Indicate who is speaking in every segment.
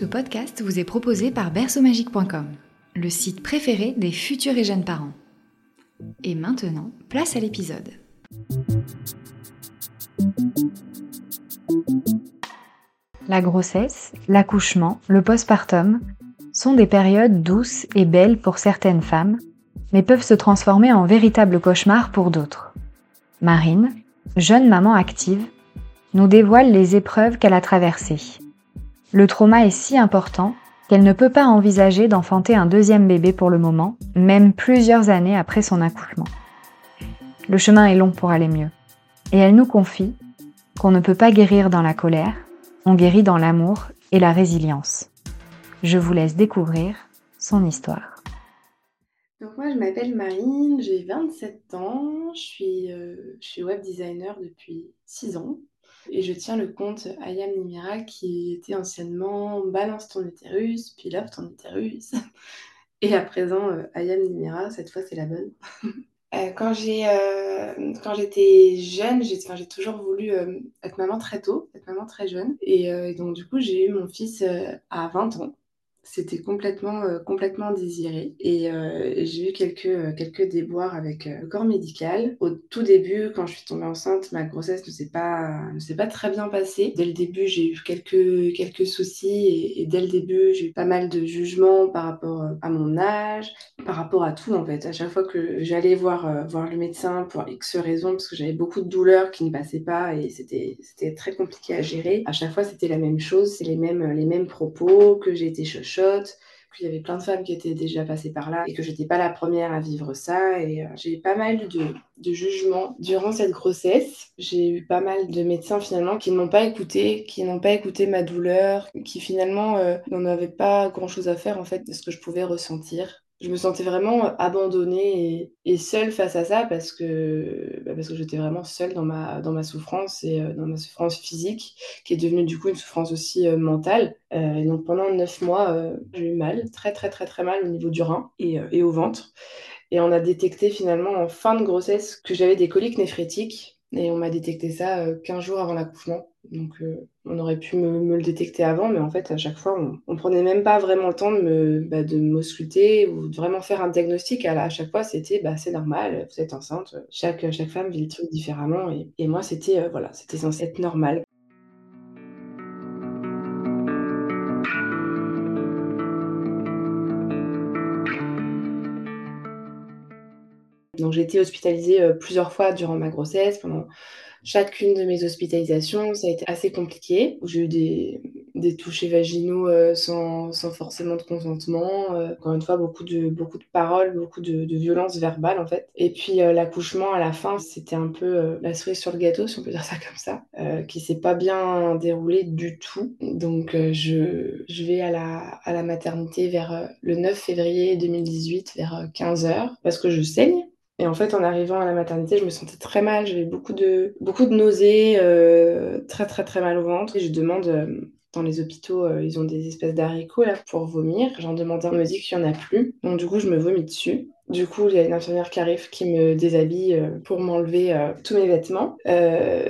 Speaker 1: Ce podcast vous est proposé par berceaumagique.com, le site préféré des futurs et jeunes parents. Et maintenant, place à l'épisode. La grossesse, l'accouchement, le postpartum sont des périodes douces et belles pour certaines femmes, mais peuvent se transformer en véritables cauchemars pour d'autres. Marine, jeune maman active, nous dévoile les épreuves qu'elle a traversées. Le trauma est si important qu'elle ne peut pas envisager d'enfanter un deuxième bébé pour le moment, même plusieurs années après son accouchement. Le chemin est long pour aller mieux. Et elle nous confie qu'on ne peut pas guérir dans la colère, on guérit dans l'amour et la résilience. Je vous laisse découvrir son histoire.
Speaker 2: Donc moi je m'appelle Marine, j'ai 27 ans, je suis, euh, je suis web designer depuis 6 ans. Et je tiens le compte Ayam Nimira qui était anciennement Balance ton utérus, puis Love ton utérus. Et à présent, euh, Ayam Nimira, cette fois c'est la bonne. Euh, quand j'ai euh, j'étais jeune, j'ai j'ai toujours voulu être maman très tôt, être maman très jeune. Et, et donc du coup, j'ai eu mon fils à 20 ans. C'était complètement, euh, complètement désiré. Et euh, j'ai eu quelques, euh, quelques déboires avec le corps médical. Au tout début, quand je suis tombée enceinte, ma grossesse ne s'est pas, pas très bien passée. Dès le début, j'ai eu quelques, quelques soucis et, dès le début, j'ai eu pas mal de jugements par rapport à mon âge, par rapport à tout en fait. À chaque fois que j'allais voir, voir le médecin pour X raisons, parce que j'avais beaucoup de douleurs qui ne passaient pas et c'était, très compliqué à gérer, à chaque fois, c'était la même chose, c'est les mêmes, les mêmes propos, que j'ai été qu'il y avait plein de femmes qui étaient déjà passées par là et que j'étais pas la première à vivre ça. Et euh, j'ai eu pas mal de, de jugements durant cette grossesse. J'ai eu pas mal de médecins finalement qui n'ont pas écouté, qui n'ont pas écouté ma douleur, qui finalement euh, n'en avaient pas grand chose à faire en fait de ce que je pouvais ressentir je me sentais vraiment abandonnée et, seule face à ça parce que, parce que j'étais vraiment seule dans ma, dans ma souffrance et euh, dans ma souffrance physique qui est devenue du coup une souffrance aussi euh, mentale. Euh, et donc pendant neuf mois, j'ai eu mal, très très très très mal au niveau du rein et, et au ventre. Et on a détecté finalement en fin de grossesse que j'avais des coliques néphrétiques et on m'a détecté ça 15 jours avant l'accouchement. Donc, euh, on aurait pu me, le détecter avant, mais en fait, à chaque fois, on, ne prenait même pas vraiment le temps de me, bah, m'ausculter ou de vraiment faire un diagnostic. À, chaque fois, c'était, bah, c'est normal, vous êtes enceinte. Chaque, chaque femme vit le truc différemment. Et, moi, c'était, euh, voilà, c'était censé être normal. Donc j'ai été hospitalisée euh, plusieurs fois durant ma grossesse, pendant chacune de mes hospitalisations, ça a été assez compliqué. J'ai eu des, des touchés vaginaux euh, sans, sans, forcément de consentement. Euh, encore une fois, beaucoup de, beaucoup de paroles, beaucoup de, de violence verbale en fait. Et puis l'accouchement à la fin, c'était un peu la cerise sur le gâteau, si on peut dire ça comme ça, qui s'est pas bien déroulé du tout. Donc je, je vais à la, à la maternité vers le 9 février 2018, vers 15h, parce que je saigne. Et en fait, en arrivant à la maternité, je me sentais très mal. J'avais beaucoup de, beaucoup de nausées, euh, très très très mal au ventre. Et je demande, euh, dans les hôpitaux, euh, ils ont des espèces d'haricots là pour vomir. J'en demande un, on me dit qu'il n'y en a plus. Donc du coup, je me vomis dessus. Du coup, il y a une infirmière qui arrive qui me déshabille pour m'enlever tous mes vêtements.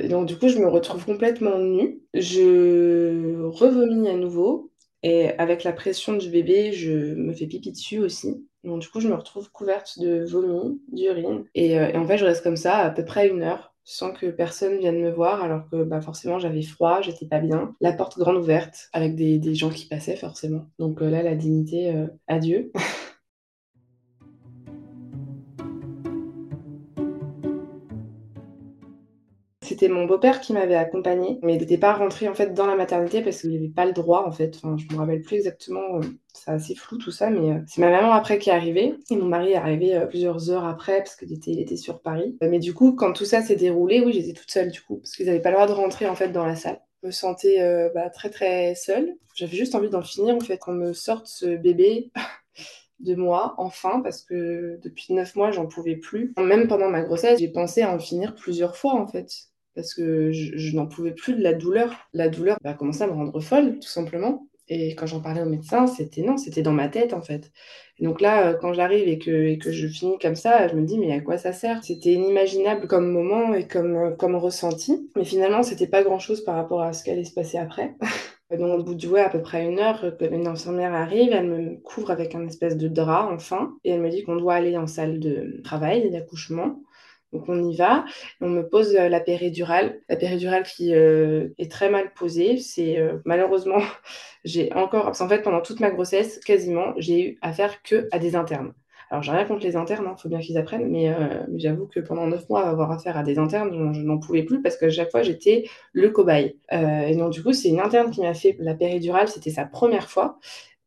Speaker 2: donc du coup, je me retrouve complètement nue. Je revomis à nouveau. Et avec la pression du bébé, je me fais pipi dessus aussi. Donc, du coup, je me retrouve couverte de vomi, d'urine. Et, euh, et, en fait, je reste comme ça à peu près une heure sans que personne vienne me voir, alors que bah, forcément j'avais froid, j'étais pas bien. La porte grande ouverte, avec des, des gens qui passaient forcément. Donc euh, là, la dignité, euh, adieu. C'était mon beau-père qui m'avait accompagné, mais il n'était pas rentré en fait dans la maternité parce qu'il n'avait pas le droit en fait. Enfin, je me rappelle plus exactement, euh, c'est assez flou tout ça, mais euh, c'est ma maman après qui est arrivée et mon mari est arrivé euh, plusieurs heures après parce qu'il était, il était sur Paris. mais du coup, quand tout ça s'est déroulé, oui, j'étais toute seule du coup parce qu'ils n'avaient pas le droit de rentrer en fait dans la salle. Me sentais bah, très très seule. J'avais juste envie d'en finir en fait, qu'on me sorte ce bébé de moi, enfin, parce que depuis neuf mois, j'en pouvais plus. Même pendant ma grossesse, j'ai pensé à en finir plusieurs fois en fait, parce que je, n'en pouvais plus de la douleur. La douleur a commencé à me rendre folle, tout simplement. Et quand j'en parlais au médecin, c'était non, c'était dans ma tête en fait. Et donc là, euh, quand j'arrive et que, je finis comme ça, je me dis, mais à quoi ça sert? C'était inimaginable comme moment et comme, euh, comme ressenti. Mais finalement, c'était pas grand-chose par rapport à ce qui allait se passer après. Donc, au bout de ouais, à peu près une heure, une infirmière arrive, elle me couvre avec un espèce de drap, enfin, et elle me dit qu'on doit aller en salle de travail, d'accouchement. Donc on y va, on me pose euh, la péridurale, la péridurale qui euh, est très mal posée. C'est euh, malheureusement, j'ai encore, parce fait pendant toute ma grossesse, quasiment, j'ai eu affaire que à des internes. Alors j'ai rien contre les internes, il hein, faut bien qu'ils apprennent, mais, j'avoue que pendant neuf mois, avoir affaire à des internes, je, n'en pouvais plus parce que chaque fois j'étais le cobaye. et donc du coup, c'est une interne qui m'a fait la péridurale, c'était sa première fois.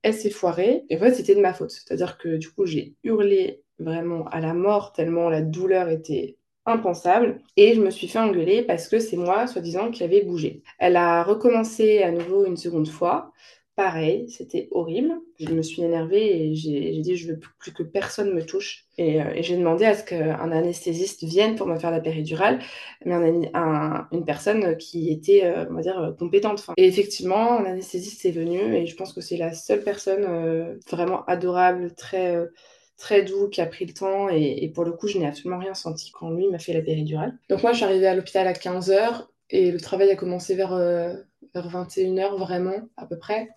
Speaker 2: Elle s'est foirée, et en fait c'était de ma faute. C'est-à-dire que du coup j'ai hurlé vraiment à la mort, tellement la douleur était impensable. Et je me suis fait engueuler parce que c'est moi, soi-disant, qui avait bougé. Elle a recommencé à nouveau une seconde fois. Pareil, c'était horrible. Je me suis énervée et j'ai dit je veux plus que personne me touche. Et, euh, j'ai demandé à ce qu'un anesthésiste vienne pour me faire la péridurale, mais une personne qui était, euh, on va dire, compétente. Et effectivement, un anesthésiste est venu et je pense que c'est la seule personne euh, vraiment adorable, très très doux, qui a pris le temps. Et, pour le coup, je n'ai absolument rien senti quand lui m'a fait la péridurale. Donc moi, je suis arrivée à l'hôpital à 15h et le travail a commencé vers, euh, vers 21h vraiment, à peu près.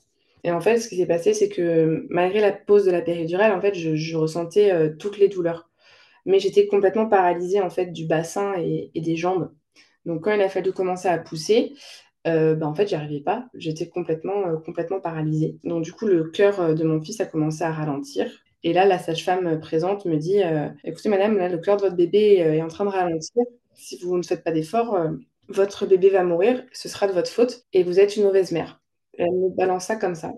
Speaker 2: Et en fait, ce qui s'est passé, c'est que malgré la pause de la péridurale, en fait, je, ressentais euh, toutes les douleurs. Mais j'étais complètement paralysée en fait du bassin et, des jambes. Donc quand il a fallu commencer à pousser, euh, bah, en fait, j'y arrivais pas. J'étais complètement, complètement paralysée. Donc, du coup, le cœur de mon fils a commencé à ralentir. Et là, la sage-femme présente me dit euh, Écoutez, madame, le cœur de votre bébé euh, est en train de ralentir. Si vous ne faites pas d'efforts, euh, votre bébé va mourir. Ce sera de votre faute et vous êtes une mauvaise mère. elle me balance ça comme ça.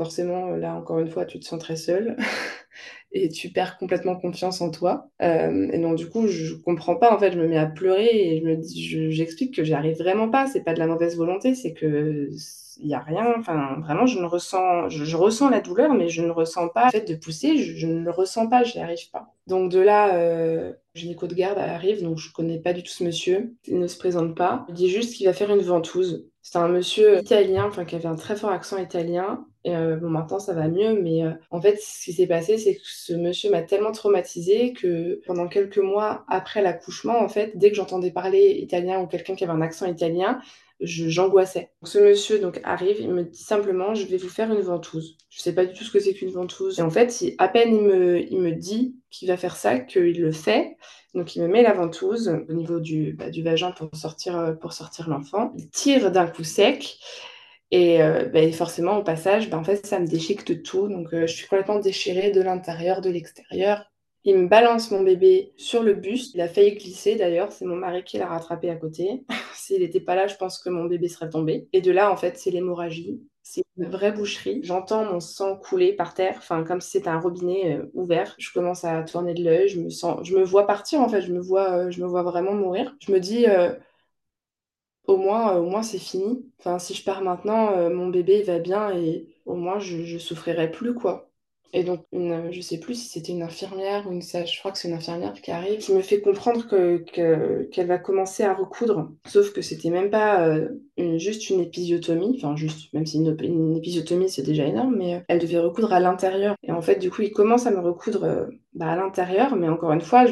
Speaker 2: Forcément, là, encore une fois, tu te sens très seule. et tu perds complètement confiance en toi. Euh, et donc, du coup, je comprends pas, en fait, je me mets à pleurer et je me j'explique que j'y arrive vraiment pas. C'est pas de la mauvaise volonté, c'est que il a rien. Enfin, vraiment, je ne ressens, je, ressens la douleur, mais je ne ressens pas le fait de pousser. Je, ne le ressens pas, je n'y arrive pas. Donc de là, euh, gynéco de garde arrive, donc je connais pas du tout ce monsieur. Il ne se présente pas. Il dit juste qu'il va faire une ventouse. C'est un monsieur italien, enfin qui avait un très fort accent italien. Et euh, bon, maintenant ça va mieux, mais euh, en fait, ce qui s'est passé, c'est que ce monsieur m'a tellement traumatisée que pendant quelques mois après l'accouchement, en fait, dès que j'entendais parler italien ou quelqu'un qui avait un accent italien, j'angoissais. ce monsieur donc arrive, il me dit simplement je vais vous faire une ventouse. Je sais pas du tout ce que c'est qu'une ventouse. Et en fait, à peine il me, dit qu'il va faire ça, qu'il le fait. Donc il me met la ventouse au niveau du, bah, du vagin sortir, pour sortir l'enfant. Il tire d'un coup sec. Et euh, bah, forcément, au passage, bah, en fait, ça me déchiquete tout. Donc, euh, je suis complètement déchirée de l'intérieur, de l'extérieur. Il me balance mon bébé sur le bus. Il a failli glisser d'ailleurs. C'est mon mari qui l'a rattrapé à côté. S'il n'était pas là, je pense que mon bébé serait tombé. Et de là, en fait, c'est l'hémorragie. C'est une vraie boucherie. J'entends mon sang couler par terre, enfin comme si c'était un robinet euh, ouvert. Je commence à tourner de l'œil. Je me sens, je me vois partir en fait. Je me vois, je me vois vraiment mourir. Je me dis, au moins, au moins c'est fini. Enfin, si je pars maintenant, mon bébé va bien et au moins je, je souffrirai plus quoi. Et donc, une, je sais plus si c'était une infirmière ou une sage, je crois que c'est une infirmière qui arrive, qui me fait comprendre que, qu'elle va commencer à recoudre. Sauf que c'était même pas euh, juste une épisiotomie, enfin juste, même si une, épisiotomie c'est déjà énorme, mais euh, elle devait recoudre à l'intérieur. Et en fait, du coup, il commence à me recoudre euh, bah, à l'intérieur, mais encore une fois,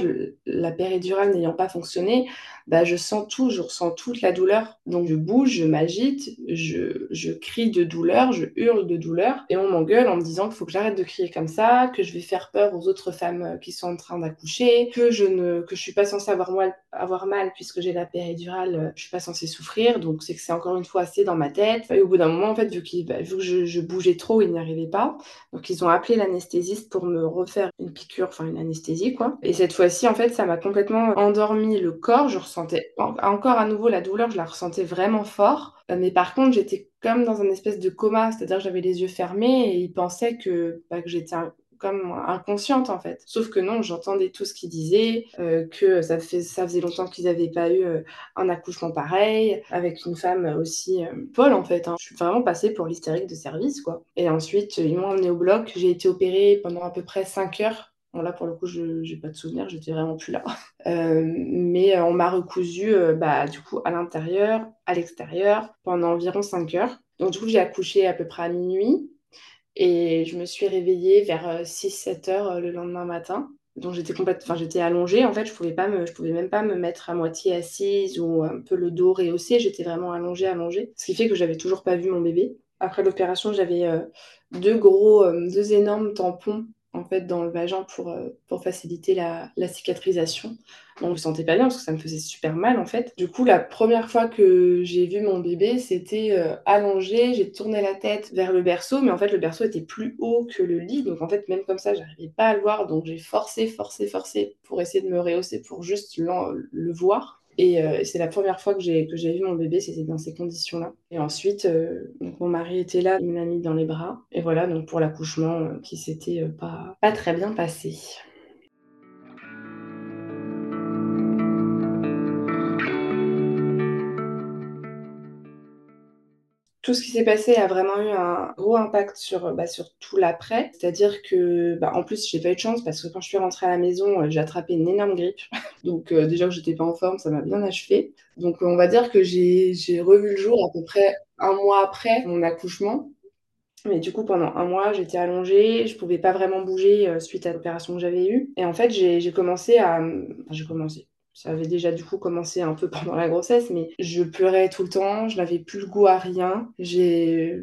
Speaker 2: la péridurale n'ayant pas fonctionné, bah, je sens tout, je ressens toute la douleur. Donc je bouge, je m'agite, je, je crie de douleur, je hurle de douleur, et on m'engueule en me disant qu'il faut que j'arrête de crier comme ça, que je vais faire peur aux autres femmes euh, qui sont en train d'accoucher, que je ne que je suis pas censée avoir mal, avoir mal puisque j'ai la péridurale, euh, je suis pas censée souffrir, donc c'est que c'est encore une fois assez dans ma tête. Et au bout d'un moment, en fait, vu, bah, vu que je, je, bougeais trop, ils n'y arrivaient pas, donc ils ont appelé l'anesthésiste pour me refaire une piqûre enfin une anesthésie quoi. Et cette fois-ci, en fait, ça m'a complètement endormi le corps. Je ressentais encore à nouveau la douleur, je la ressentais vraiment fort. Euh, mais par contre, j'étais comme dans un espèce de coma, c'est-à-dire j'avais les yeux fermés et il pensait que, bah, j'étais comme inconsciente en fait. Sauf que non, j'entendais tout ce qu'ils disaient, euh, que ça, fait, ça faisait longtemps qu'ils n'avaient pas eu euh, un accouchement pareil, avec une femme aussi folle en fait. Hein. Je suis vraiment passée pour l'hystérique de service quoi. Et ensuite, ils m'ont emmenée au bloc, j'ai été opérée pendant à peu près 5 heures. Là, pour le coup, je n'ai pas de souvenir, j'étais vraiment plus là. mais on m'a recousu, bah, du coup, à l'intérieur, à l'extérieur, pendant environ 5 heures. Donc, du coup, j'ai accouché à peu près à minuit. Et je me suis réveillée vers 6-7 euh, heures euh, le lendemain matin. Donc j'étais complètement, enfin j'étais allongée en fait, je pouvais pas je pouvais même pas me mettre à moitié assise ou un peu le dos rehaussé, j'étais vraiment allongée, allongée. Ce qui fait que j'avais toujours pas vu mon bébé. Après l'opération, j'avais euh, deux gros, deux énormes tampons en fait dans le vagin pour, euh, pour faciliter la, cicatrisation. Bon, je me sentais pas bien parce que ça me faisait super mal en fait. Du coup, la première fois que j'ai vu mon bébé, c'était euh, allongé, j'ai tourné la tête vers le berceau, mais en fait le berceau était plus haut que le lit, donc en fait même comme ça, j'arrivais pas à le voir, donc j'ai forcé, forcé, forcé pour essayer de me rehausser pour juste le voir. Et euh, c'est la première fois que j'ai, vu mon bébé, c'était dans ces conditions-là. Et ensuite, euh, donc mon mari était là, il m'a mis dans les bras. Et voilà, donc pour l'accouchement euh, qui s'était pas très bien passé. Tout ce qui s'est passé a vraiment eu un gros impact sur, bah, sur tout l'après. C'est-à-dire que, bah, en plus, j'ai pas eu de chance parce que quand je suis rentrée à la maison, euh, j'ai attrapé une énorme grippe. Donc, euh, déjà que j'étais pas en forme, ça m'a bien achevé. Donc, on va dire que j'ai revu le jour à peu près un mois après mon accouchement. Mais du coup, pendant un mois, j'étais allongée, je pouvais pas vraiment bouger euh, suite à l'opération que j'avais eue. Et en fait, j'ai commencé à. j'ai commencé ça avait déjà du coup commencé un peu pendant la grossesse, mais je pleurais tout le temps, je n'avais plus le goût à rien. J'ai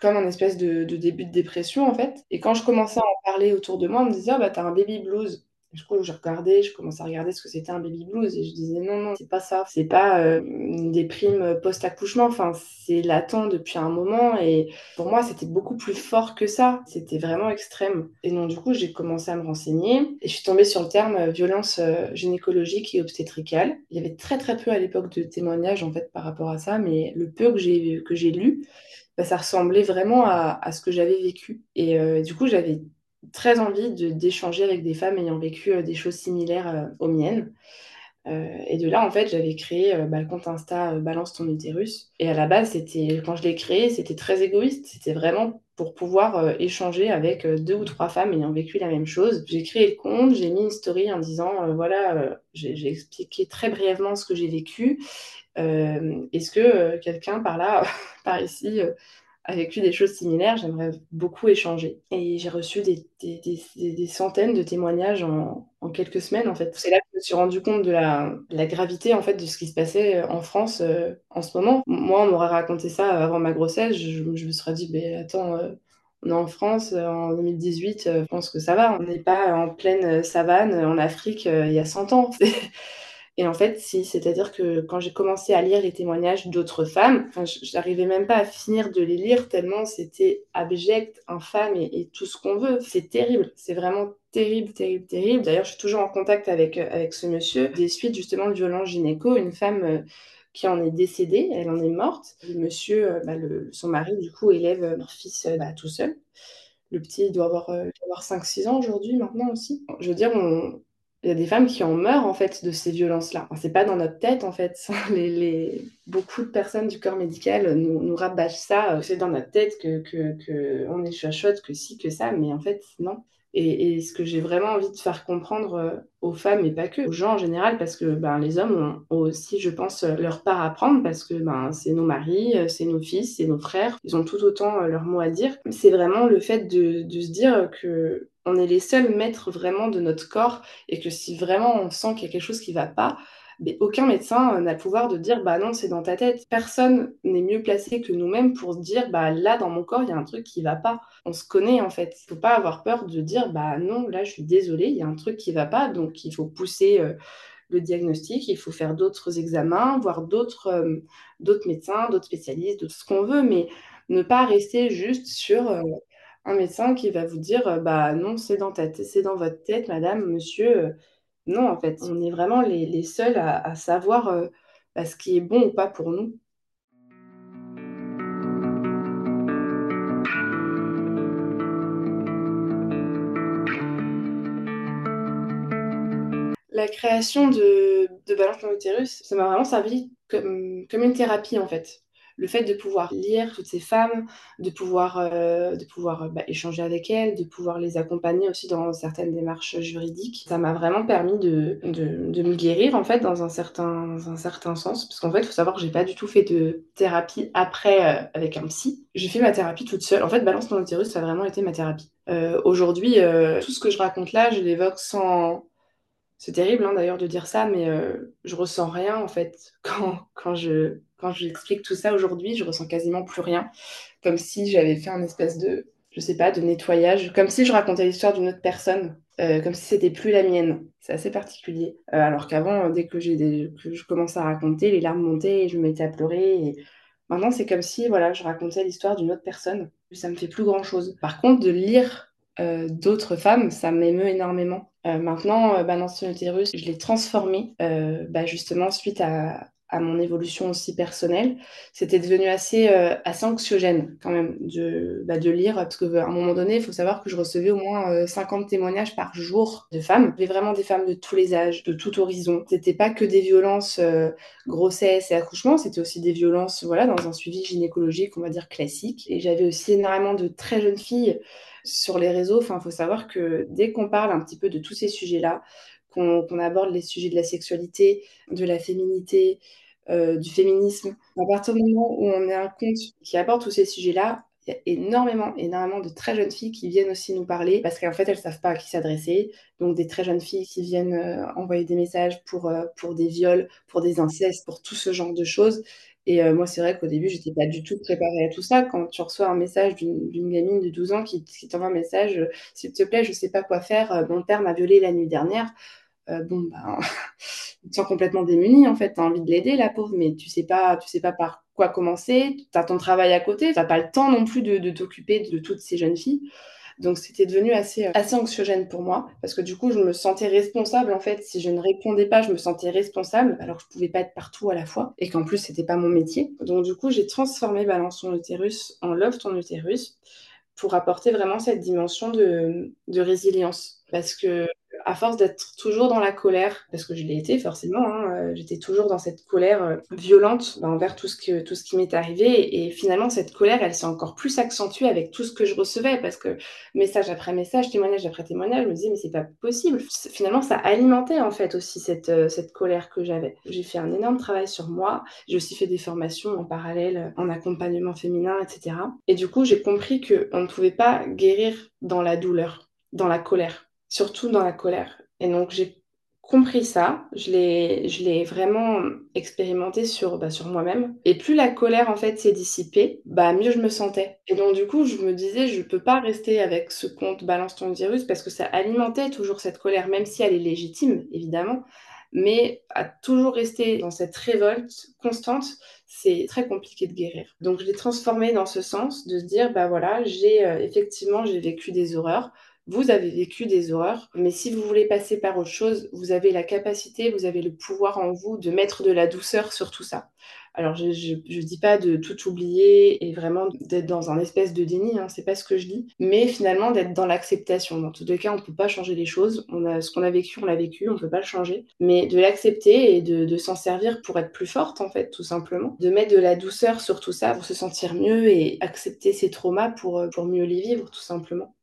Speaker 2: comme un espèce de, début de dépression en fait. Et quand je commençais à en parler autour de moi, on me disait, ah bah t'as un baby blues. Du coup, je regardais, je commençais à regarder ce que c'était un baby blues et je disais non, non, c'est pas ça. C'est pas euh, une déprime post-accouchement. Enfin, c'est latent depuis un moment et pour moi, c'était beaucoup plus fort que ça. C'était vraiment extrême. Et donc, du coup, j'ai commencé à me renseigner et je suis tombée sur le terme euh, violence euh, gynécologique et obstétricale. Il y avait très, très peu à l'époque de témoignages en fait par rapport à ça, mais le peu que j'ai, que lu, bah, ça ressemblait vraiment à ce que j'avais vécu. Et du coup, j'avais très envie d'échanger avec des femmes ayant vécu euh, des choses similaires euh, aux miennes. Euh, et de là, en fait, j'avais créé bah, le compte Insta Balance ton utérus. Et à la base, c'était quand je l'ai créé, c'était très égoïste. C'était vraiment pour pouvoir échanger avec deux ou trois femmes ayant vécu la même chose. J'ai créé le compte, j'ai mis une story en disant voilà, j'ai expliqué très brièvement ce que j'ai vécu. Est-ce que quelqu'un par là, par ici, a vécu des choses similaires, j'aimerais beaucoup échanger. Et j'ai reçu des, des, centaines de témoignages en, en, quelques semaines, en fait. C'est là que je me suis rendu compte de la, la, gravité, en fait, de ce qui se passait euh, en France euh, en ce moment. Moi, on m'aurait raconté ça avant ma grossesse, je, me serais dit, mais attends... Euh, on est en France en 2018, je pense que ça va. On n'est pas en pleine savane en Afrique il y a 100 ans. Et en fait, si, c'est-à-dire que quand j'ai commencé à lire les témoignages d'autres femmes, j'arrivais même pas à finir de les lire tellement c'était abject, infâme et, tout ce qu'on veut. C'est terrible, c'est vraiment terrible, terrible, terrible. D'ailleurs, je suis toujours en contact avec, euh, avec ce monsieur des suites justement de violence gynéco, une femme euh, qui en est décédée, elle en est morte. Le monsieur, euh, bah, son mari, du coup, élève leur fils bah, tout seul. Le petit doit avoir, avoir 5-6 ans aujourd'hui maintenant aussi. Je veux dire, on, il y a des femmes qui en meurent en fait de ces violences-là. Enfin, c'est pas dans notre tête en fait. Beaucoup de personnes du corps médical nous, nous rabâchent ça. Euh, c'est dans notre tête que, que, que on est chuchote, que si, que ça, mais en fait non. Et, ce que j'ai vraiment envie de faire comprendre euh, aux femmes, et pas que, aux gens en général, parce que ben, les hommes ont, aussi, je pense, leur part à prendre, parce que ben, c'est nos maris, euh, c'est nos fils, c'est nos frères, ils ont tout autant leur mot à dire. C'est vraiment le fait de se dire que on est les seuls maîtres vraiment de notre corps et que si vraiment on sent qu'il y a quelque chose qui va pas, mais aucun médecin n'a le pouvoir de dire bah non c'est dans ta tête. Personne n'est mieux placé que nous-mêmes pour se dire bah là dans mon corps il y a un truc qui va pas. On se connaît en fait. Il faut pas avoir peur de dire bah non là je suis désolée il y a un truc qui va pas donc il faut pousser euh, le diagnostic, il faut faire d'autres examens, voir d'autres euh, médecins, d'autres spécialistes, d'autres ce qu'on veut, mais ne pas rester juste sur euh, un médecin qui va vous dire euh, bah non, c'est dans ta c'est dans votre tête, madame, monsieur. Euh, non, en fait, on est vraiment les, seuls à, savoir euh, bah, ce qui est bon ou pas pour nous. La création de, de Balance mon utérus, ça m'a vraiment servi comme une thérapie en fait le fait de pouvoir lire toutes ces femmes, de pouvoir, euh, de pouvoir euh, bah, échanger avec elles, de pouvoir les accompagner aussi dans certaines démarches juridiques, ça m'a vraiment permis de, de, me guérir en fait dans un certain, un certain sens. Parce qu'en fait, il faut savoir que j'ai pas du tout fait de thérapie après euh, avec un psy. J'ai fait ma thérapie toute seule. En fait, Balance ton utérus, ça a vraiment été ma thérapie. Aujourd'hui, tout ce que je raconte là, je l'évoque sans, c'est terrible hein, d'ailleurs de dire ça, mais je ressens rien en fait quand, quand je, quand j'explique tout ça aujourd'hui, je ressens quasiment plus rien. Comme si j'avais fait un espèce de, je sais pas, de nettoyage. Comme si je racontais l'histoire d'une autre personne. Euh, comme si c'était plus la mienne. C'est assez particulier. Euh, alors qu'avant, dès que, que je commençais à raconter, les larmes montaient et je me mettais à pleurer. Et... Maintenant, c'est comme si voilà, je racontais l'histoire d'une autre personne. Ça me fait plus grand chose. Par contre, de lire euh, d'autres femmes, ça m'émeut énormément. maintenant, Balance ton utérus, je l'ai transformé bah, justement suite à, à mon évolution aussi personnelle, c'était devenu assez, euh, assez anxiogène quand même de, bah, de lire, parce qu'à un moment donné, il faut savoir que je recevais au moins 50 euh, témoignages par jour de femmes, mais vraiment des femmes de tous les âges, de tout horizon. C'était pas que des violences euh, grossesse et accouchement, c'était aussi des violences voilà, dans un suivi gynécologique, on va dire classique. Et j'avais aussi énormément de très jeunes filles sur les réseaux. Enfin, il faut savoir que dès qu'on parle un petit peu de tous ces sujets-là, qu'on aborde les sujets de la sexualité, de la féminité, euh, du féminisme. À partir du moment où on est un compte qui aborde tous ces sujets-là, il y a énormément, énormément de très jeunes filles qui viennent aussi nous parler parce qu'en fait, elles ne savent pas à qui s'adresser. Donc, des très jeunes filles qui viennent euh, envoyer des messages pour, euh, pour des viols, pour des incestes, pour tout ce genre de choses. Et moi, c'est vrai qu'au début, je n'étais pas du tout préparée à tout ça. Quand tu reçois un message d'une gamine de 12 ans qui, t'envoie un message S'il te plaît, je ne sais pas quoi faire, mon père m'a violée la nuit dernière. bon, ben, tu te sens complètement démunie en fait. Tu as envie de l'aider, la pauvre, mais tu sais pas, tu sais pas par quoi commencer. Tu as ton travail à côté, tu n'as pas le temps non plus de, t'occuper de toutes ces jeunes filles. Donc c'était devenu assez, assez anxiogène pour moi parce que du coup je me sentais responsable en fait. Si je ne répondais pas, je me sentais responsable alors que je pouvais pas être partout à la fois et qu'en plus c'était pas mon métier. Donc du coup j'ai transformé Balance ton utérus en Love ton utérus pour apporter vraiment cette dimension de, de résilience parce que à force d'être toujours dans la colère, parce que je l'ai été forcément, hein, euh, j'étais toujours dans cette colère euh, violente envers tout ce, que, tout ce qui m'est arrivé. Et, finalement, cette colère, elle s'est encore plus accentuée avec tout ce que je recevais, parce que message après message, témoignage après témoignage, je me disais, mais c'est pas possible. Finalement, ça alimentait en fait aussi cette, euh, cette colère que j'avais. J'ai fait un énorme travail sur moi. J'ai aussi fait des formations en parallèle en accompagnement féminin, etc. Et du coup, j'ai compris qu'on ne pouvait pas guérir dans la douleur, dans la colère surtout dans la colère. Et donc j'ai compris ça, je l'ai, vraiment expérimenté sur, bah, sur moi-même. Et plus la colère en fait s'est dissipée, bah mieux je me sentais. Et donc du coup je me disais je peux pas rester avec ce compte balance ton virus parce que ça alimentait toujours cette colère, même si elle est légitime évidemment. Mais à toujours rester dans cette révolte constante, c'est très compliqué de guérir. Donc je l'ai transformé dans ce sens, de se dire, bah voilà, j'ai euh, effectivement, j'ai vécu des horreurs, vous avez vécu des horreurs, mais si vous voulez passer par autre chose, vous avez la capacité, vous avez le pouvoir en vous de mettre de la douceur sur tout ça. Alors, je ne dis pas de tout oublier et vraiment d'être dans un espèce de déni, hein, c'est pas ce que je dis, mais finalement d'être dans l'acceptation. Dans tous les cas, on ne peut pas changer les choses. On a, ce qu'on a vécu, on l'a vécu, on ne peut pas le changer. Mais de l'accepter et de, de s'en servir pour être plus forte, en fait, tout simplement. De mettre de la douceur sur tout ça pour se sentir mieux et accepter ses traumas pour, pour mieux les vivre, tout simplement.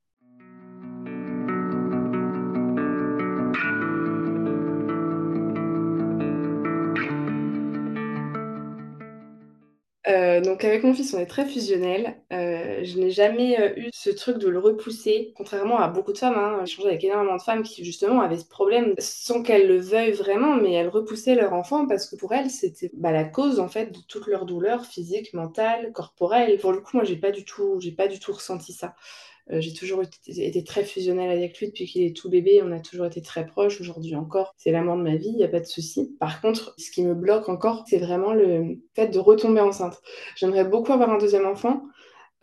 Speaker 2: Euh, donc avec mon fils, on est très fusionnel. Euh, je n'ai jamais euh, eu ce truc de le repousser, contrairement à beaucoup de femmes. Hein. J'ai changé avec énormément de femmes qui justement avaient ce problème sans qu'elles le veuillent vraiment, mais elles repoussaient leur enfant parce que pour elles, c'était bah, la cause en fait de toutes leurs douleurs physiques, mentales, corporelles. Pour le coup, moi, j'ai pas du tout, j'ai pas du tout ressenti ça. Euh, j'ai toujours été, très fusionnelle avec lui depuis qu'il est tout bébé. On a toujours été très proches. Aujourd'hui encore, c'est l'amour de ma vie, il n'y a pas de souci. Par contre, ce qui me bloque encore, c'est vraiment le fait de retomber enceinte. J'aimerais beaucoup avoir un deuxième enfant,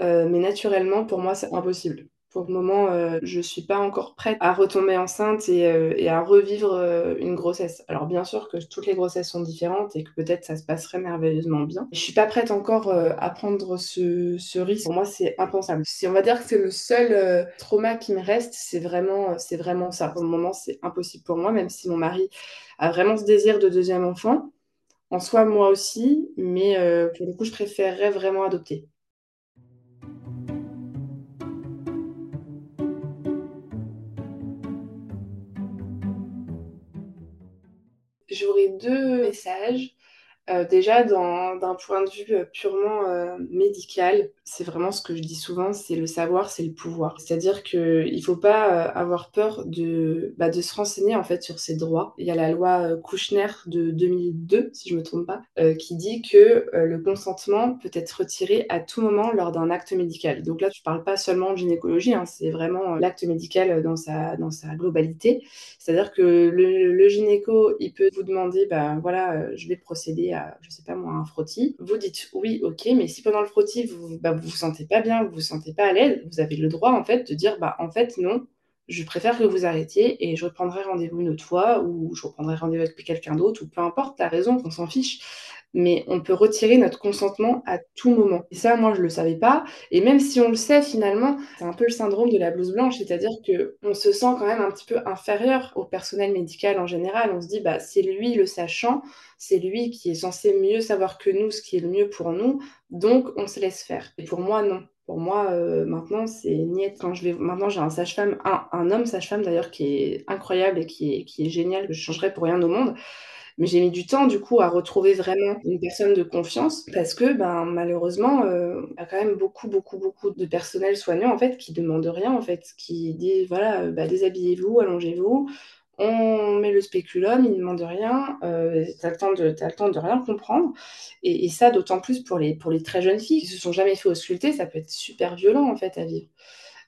Speaker 2: euh, mais naturellement, pour moi, c'est impossible Pour le moment, euh, je suis pas encore prête à retomber enceinte et, euh, à revivre euh, une grossesse. Alors bien sûr que toutes les grossesses sont différentes et que peut-être ça se passerait merveilleusement bien. Je suis pas prête encore à prendre ce, ce, risque. Pour moi, c'est impensable. Si on va dire que c'est le seul trauma qui me reste, c'est vraiment, c'est vraiment ça. Pour le moment, c'est impossible pour moi, même si mon mari a vraiment ce désir de deuxième enfant. En soi, moi aussi, mais pour le coup, je préférerais vraiment adopter. J'aurais deux messages. Euh, déjà, d'un point de vue euh, purement euh, médical, c'est vraiment ce que je dis souvent, c'est le savoir, c'est le pouvoir. C'est-à-dire qu'il ne faut pas avoir peur de, bah, de se renseigner en fait sur ses droits. Il y a la loi Kouchner de 2002, si je ne me trompe pas, qui dit que le consentement peut être retiré à tout moment lors d'un acte médical. Donc là, tu ne parles pas seulement de gynécologie, hein, c'est vraiment l'acte médical dans sa, globalité. C'est-à-dire que le, le, gynéco, il peut vous demander, bah, voilà, je vais procéder je sais pas moi, un frottis, vous dites oui, ok, mais si pendant le frottis, vous bah, vous, vous sentez pas bien, vous vous sentez pas à l'aise, vous avez le droit, en fait, de dire, bah, en fait, non, je préfère que vous arrêtiez et je reprendrai rendez-vous une autre fois ou je reprendrai rendez-vous avec quelqu'un d'autre ou peu importe la raison, on s'en fiche mais on peut retirer notre consentement à tout moment. Et ça, moi, je le savais pas. Et même si on le sait, finalement, c'est un peu le syndrome de la blouse blanche, c'est-à-dire que on se sent quand même un petit peu inférieur au personnel médical en général. On se dit, bah, c'est lui le sachant, c'est lui qui est censé mieux savoir que nous ce qui est le mieux pour nous, donc on se laisse faire. Et pour moi, non. Pour moi, euh, maintenant, c'est niette. Quand je vais, maintenant, j'ai un sage-femme, un, un, homme sage-femme d'ailleurs, qui est incroyable et qui est, qui est génial, que je changerais pour rien au monde. Mais j'ai mis du temps, du coup, à retrouver vraiment une personne de confiance parce que, ben, malheureusement, euh, il y a quand même beaucoup, beaucoup, beaucoup de personnel soignant, en fait, qui demandent rien, en fait, qui disent, voilà, euh, bah, déshabillez-vous, allongez-vous, on met le spéculum, il ne demande rien, euh, tu as, le temps de, temps de rien comprendre. Et, ça, d'autant plus pour les, pour les très jeunes filles qui se sont jamais fait ausculter, ça peut être super violent, en fait, à vivre.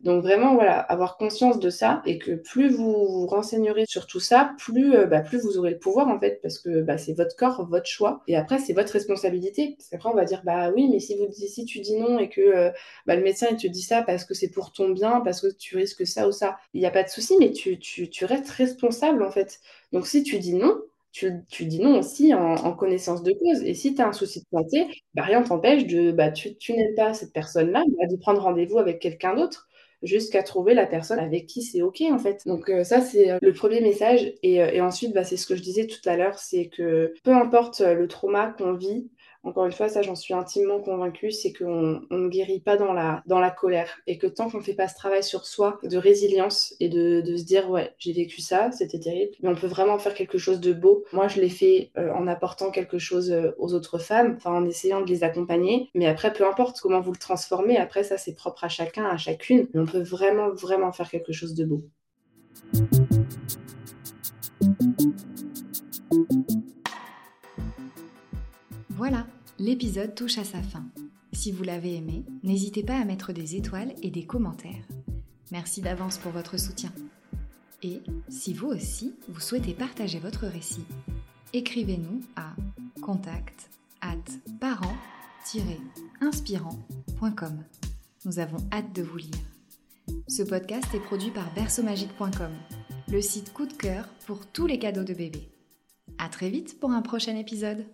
Speaker 2: Donc vraiment, voilà, avoir conscience de ça et que plus vous vous renseignerez sur tout ça, plus, euh, bah, plus vous aurez le pouvoir en fait, parce que bah, c'est votre corps, votre choix. Et après, c'est votre responsabilité. Parce qu'après, on va dire, bah oui, mais si, vous, si tu dis non et que euh, bah, le médecin il te dit ça parce que c'est pour ton bien, parce que tu risques ça ou ça, il n'y a pas de souci, mais tu, restes responsable en fait. Donc si tu dis non, tu, dis non aussi en, en, connaissance de cause. Et si tu as un souci de santé, bah, rien t'empêche de, bah, tu, tu n'aimes pas cette personne-là, bah, de prendre rendez-vous avec quelqu'un d'autre jusqu'à trouver la personne avec qui c'est OK en fait. Donc euh, ça c'est euh, le premier message et, euh, ensuite bah, c'est ce que je disais tout à l'heure, c'est que peu importe le trauma qu'on vit, encore une fois, ça j'en suis intimement convaincue, c'est qu'on ne guérit pas dans la, colère et que tant qu'on ne fait pas ce travail sur soi de résilience et de, se dire ouais j'ai vécu ça, c'était terrible, mais on peut vraiment faire quelque chose de beau. Moi je l'ai fait euh, en apportant quelque chose euh, aux autres femmes, en essayant de les accompagner, mais après peu importe comment vous le transformez, après ça c'est propre à chacun, à chacune, mais on peut vraiment vraiment faire quelque chose de beau.
Speaker 1: Voilà, l'épisode touche à sa fin. Si vous l'avez aimé, n'hésitez pas à mettre des étoiles et des commentaires. Merci d'avance pour votre soutien. Et si vous aussi, vous souhaitez partager votre récit, écrivez-nous à contact at parent-inspirant.com. Nous avons hâte de vous lire. Ce podcast est produit par berceaumagique.com, le site coup de cœur pour tous les cadeaux de bébé. À très vite pour un prochain épisode.